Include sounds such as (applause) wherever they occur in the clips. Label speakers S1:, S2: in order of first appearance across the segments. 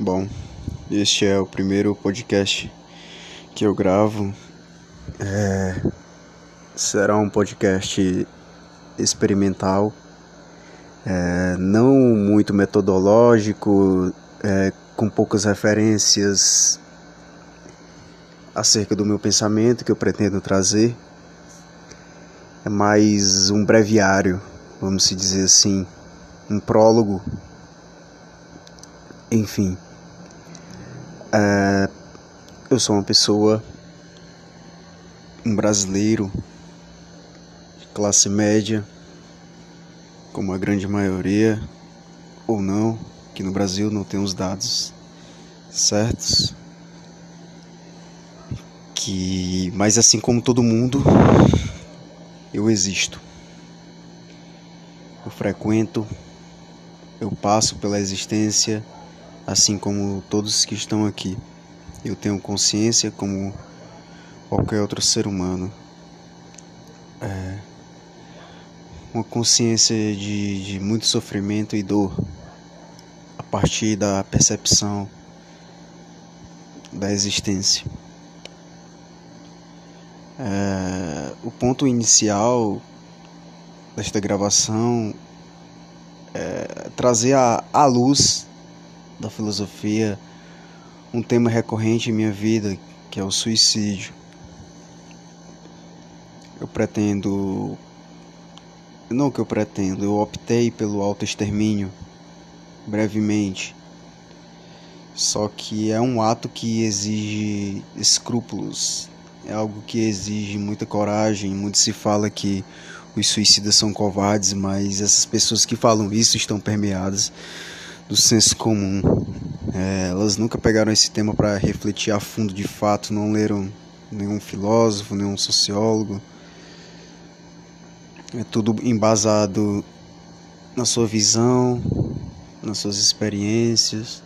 S1: Bom, este é o primeiro podcast que eu gravo. É, será um podcast experimental, é, não muito metodológico, é, com poucas referências acerca do meu pensamento que eu pretendo trazer. É mais um breviário, vamos se dizer assim, um prólogo. Enfim. É, eu sou uma pessoa, um brasileiro de classe média, como a grande maioria, ou não, que no Brasil não tem os dados certos. Que, mas assim como todo mundo, eu existo. Eu frequento, eu passo pela existência assim como todos que estão aqui. Eu tenho consciência como qualquer outro ser humano. É uma consciência de, de muito sofrimento e dor a partir da percepção da existência. É, o ponto inicial desta gravação é trazer à, luz da filosofia um tema recorrente em minha vida, que é o suicídio. Eu pretendo. Não que eu pretendo, eu optei pelo autoextermínio brevemente. Só que é um ato que exige escrúpulos, é algo que exige muita coragem. Muito se fala que os suicidas são covardes, mas essas pessoas que falam isso estão permeadas do senso comum. É, elas nunca pegaram esse tema para refletir a fundo de fato, não leram nenhum filósofo, nenhum sociólogo. É tudo embasado na sua visão, nas suas experiências.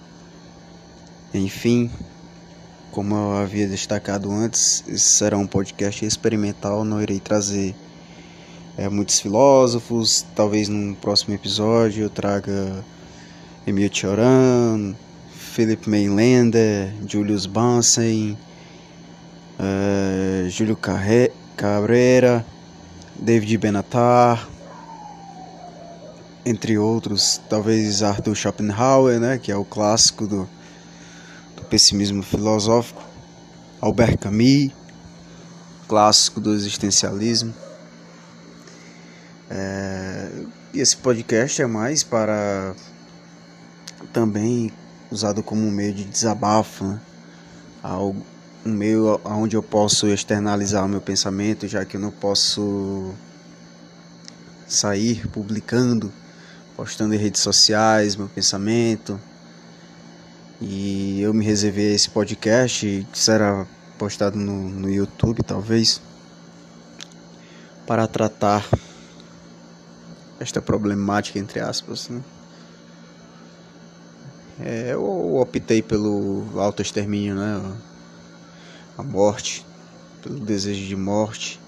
S1: Enfim, como eu havia destacado antes, esse será um podcast experimental, não irei trazer é, muitos filósofos. Talvez num próximo episódio eu traga Emil Cioran, Philip Mainlander, Julius Bansen, uh, Júlio Carre Cabrera, David Benatar, entre outros, talvez Arthur Schopenhauer, né, que é o clássico do, do pessimismo filosófico, Albert Camus, clássico do existencialismo. É, esse podcast é mais para também usado como um meio de desabafo, né? Algo, um meio onde eu posso externalizar o meu pensamento, já que eu não posso sair publicando, postando em redes sociais meu pensamento. E eu me reservei esse podcast, que será postado no, no YouTube, talvez, para tratar esta problemática, entre aspas, né? É, eu optei pelo autoextermínio, né? A morte, pelo desejo de morte,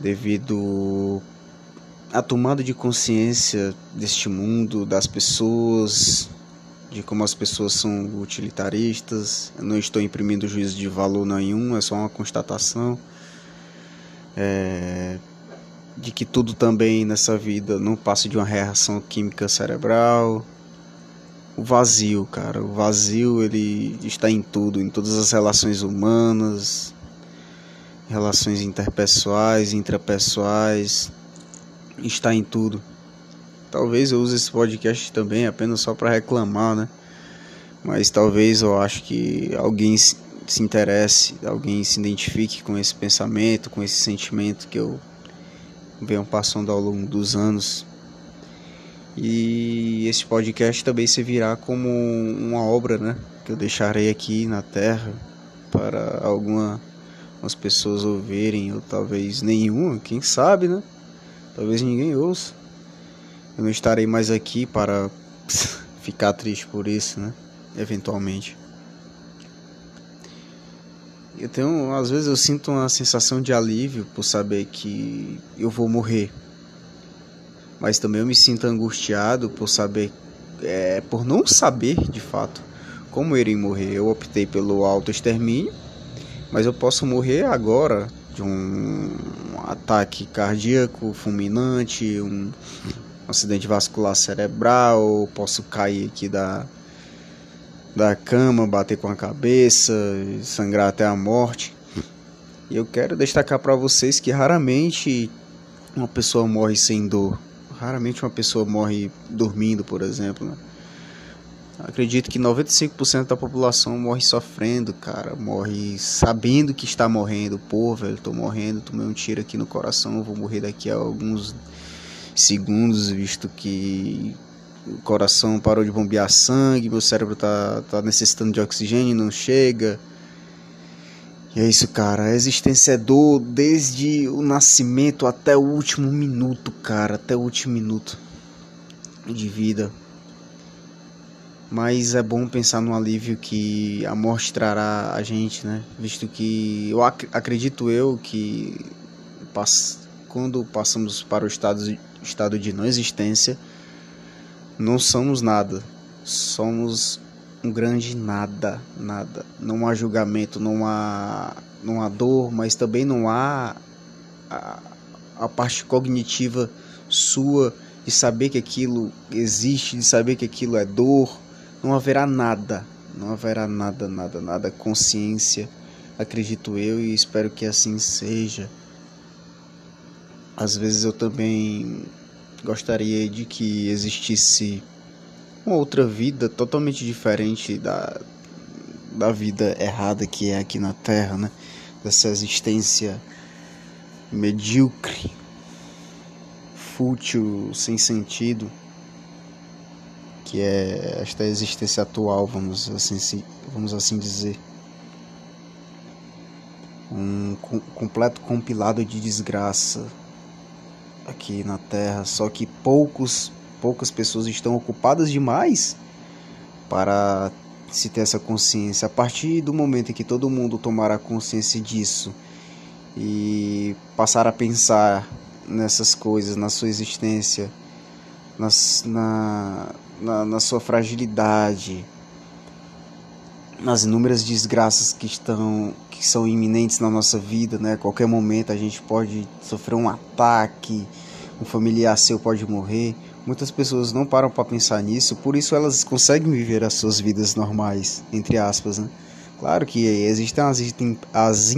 S1: devido à tomada de consciência deste mundo, das pessoas, de como as pessoas são utilitaristas. Eu não estou imprimindo juízo de valor nenhum, é só uma constatação. É, de que tudo também nessa vida não passa de uma reação química cerebral, o vazio, cara. O vazio ele está em tudo, em todas as relações humanas, relações interpessoais, intrapessoais, está em tudo. Talvez eu use esse podcast também apenas só para reclamar, né? Mas talvez eu acho que alguém se interesse, alguém se identifique com esse pensamento, com esse sentimento que eu venho passando ao longo dos anos e esse podcast também servirá como uma obra, né? Que eu deixarei aqui na Terra para algumas pessoas ouvirem, ou talvez nenhuma, quem sabe, né? Talvez ninguém ouça. Eu não estarei mais aqui para (laughs) ficar triste por isso, né? Eventualmente. Eu tenho, às vezes eu sinto uma sensação de alívio por saber que eu vou morrer mas também eu me sinto angustiado por saber é, por não saber de fato como irem morrer. Eu optei pelo autoextermínio, mas eu posso morrer agora de um ataque cardíaco fulminante, um acidente vascular cerebral, posso cair aqui da da cama, bater com a cabeça, sangrar até a morte. E eu quero destacar para vocês que raramente uma pessoa morre sem dor. Raramente uma pessoa morre dormindo, por exemplo. Né? Acredito que 95% da população morre sofrendo, cara. Morre sabendo que está morrendo. Pô, velho, tô morrendo, tomei um tiro aqui no coração, vou morrer daqui a alguns segundos, visto que o coração parou de bombear sangue, meu cérebro tá, tá necessitando de oxigênio não chega. E é isso, cara. A existência é dor desde o nascimento até o último minuto, cara. Até o último minuto de vida. Mas é bom pensar no alívio que a morte trará a gente, né? Visto que eu ac acredito eu que pass quando passamos para o estado, estado de não existência, não somos nada. Somos um grande nada, nada. Não há julgamento, não há, não há dor, mas também não há a, a parte cognitiva sua de saber que aquilo existe, de saber que aquilo é dor. Não haverá nada, não haverá nada, nada, nada. Consciência, acredito eu e espero que assim seja. Às vezes eu também gostaria de que existisse uma outra vida totalmente diferente da, da vida errada que é aqui na Terra, né? Dessa existência medíocre, fútil, sem sentido, que é esta existência atual, vamos assim, vamos assim dizer. Um completo compilado de desgraça aqui na Terra, só que poucos poucas pessoas estão ocupadas demais para se ter essa consciência. A partir do momento em que todo mundo tomar a consciência disso e passar a pensar nessas coisas, na sua existência, nas, na, na, na sua fragilidade, nas inúmeras desgraças que estão que são iminentes na nossa vida, né? A qualquer momento a gente pode sofrer um ataque, um familiar seu pode morrer. Muitas pessoas não param para pensar nisso, por isso elas conseguem viver as suas vidas normais, entre aspas, né? Claro que existem as, as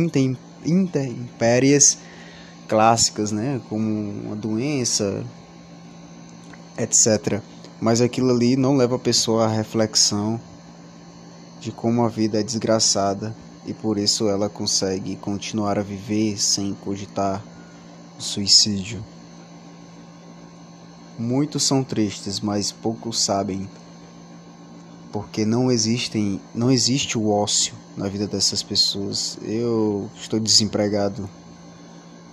S1: intempéries clássicas, né? Como uma doença, etc. Mas aquilo ali não leva a pessoa à reflexão de como a vida é desgraçada e por isso ela consegue continuar a viver sem cogitar o suicídio. Muitos são tristes, mas poucos sabem, porque não existem, não existe o ócio na vida dessas pessoas. Eu estou desempregado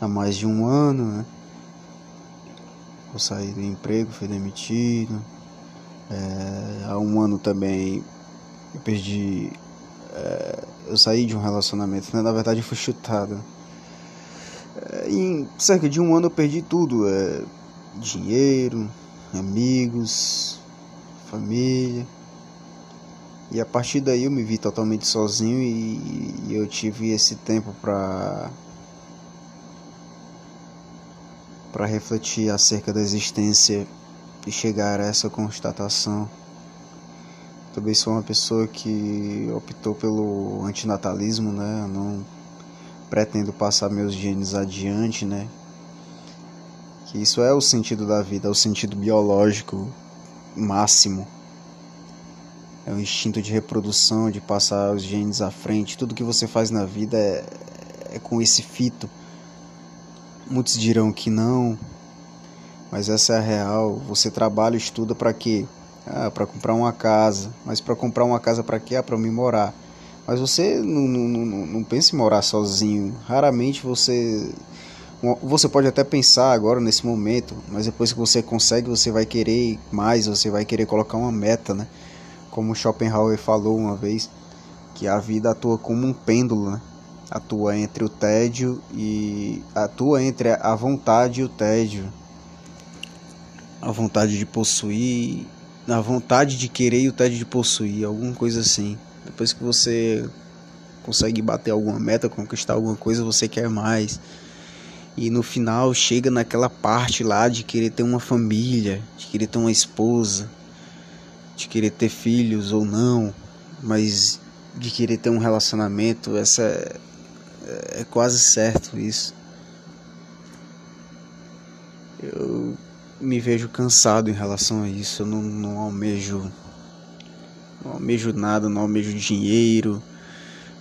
S1: há mais de um ano, né? Eu saí do emprego, fui demitido. É, há um ano também eu perdi. É, eu saí de um relacionamento, né? Na verdade eu fui chutado. É, em cerca de um ano eu perdi tudo. É, dinheiro, amigos, família. E a partir daí eu me vi totalmente sozinho e, e eu tive esse tempo para para refletir acerca da existência e chegar a essa constatação. Também sou uma pessoa que optou pelo antinatalismo, né? Não pretendo passar meus genes adiante, né? que isso é o sentido da vida, é o sentido biológico máximo. É o instinto de reprodução, de passar os genes à frente. Tudo que você faz na vida é, é com esse fito. Muitos dirão que não, mas essa é a real. Você trabalha, estuda para quê? Ah, para comprar uma casa. Mas para comprar uma casa para quê? Ah, para me morar. Mas você não, não, não, pensa em morar sozinho. Raramente você você pode até pensar agora nesse momento, mas depois que você consegue, você vai querer mais, você vai querer colocar uma meta, né? Como Schopenhauer falou uma vez, que a vida atua como um pêndulo, né? Atua entre o tédio e atua entre a vontade e o tédio. A vontade de possuir a vontade de querer e o tédio de possuir, alguma coisa assim. Depois que você consegue bater alguma meta, conquistar alguma coisa, você quer mais. E no final chega naquela parte lá de querer ter uma família, de querer ter uma esposa, de querer ter filhos ou não, mas de querer ter um relacionamento, essa é, é quase certo isso. Me vejo cansado em relação a isso, eu não, não almejo não almejo nada, não almejo dinheiro.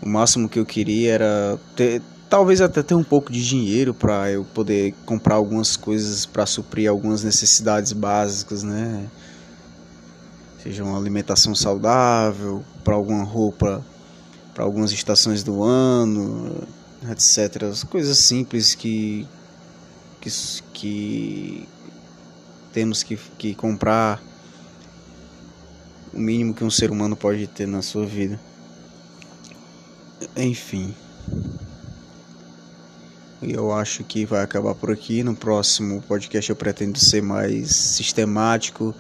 S1: O máximo que eu queria era ter, talvez até ter um pouco de dinheiro para eu poder comprar algumas coisas para suprir algumas necessidades básicas, né? Seja uma alimentação saudável, para alguma roupa, para algumas estações do ano, etc. As coisas simples que que, que temos que, que comprar o mínimo que um ser humano pode ter na sua vida. Enfim. Eu acho que vai acabar por aqui. No próximo podcast eu pretendo ser mais sistemático,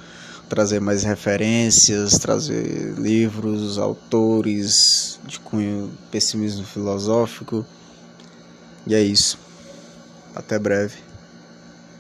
S1: trazer mais referências, trazer livros, autores de cunho pessimismo filosófico. E é isso. Até breve.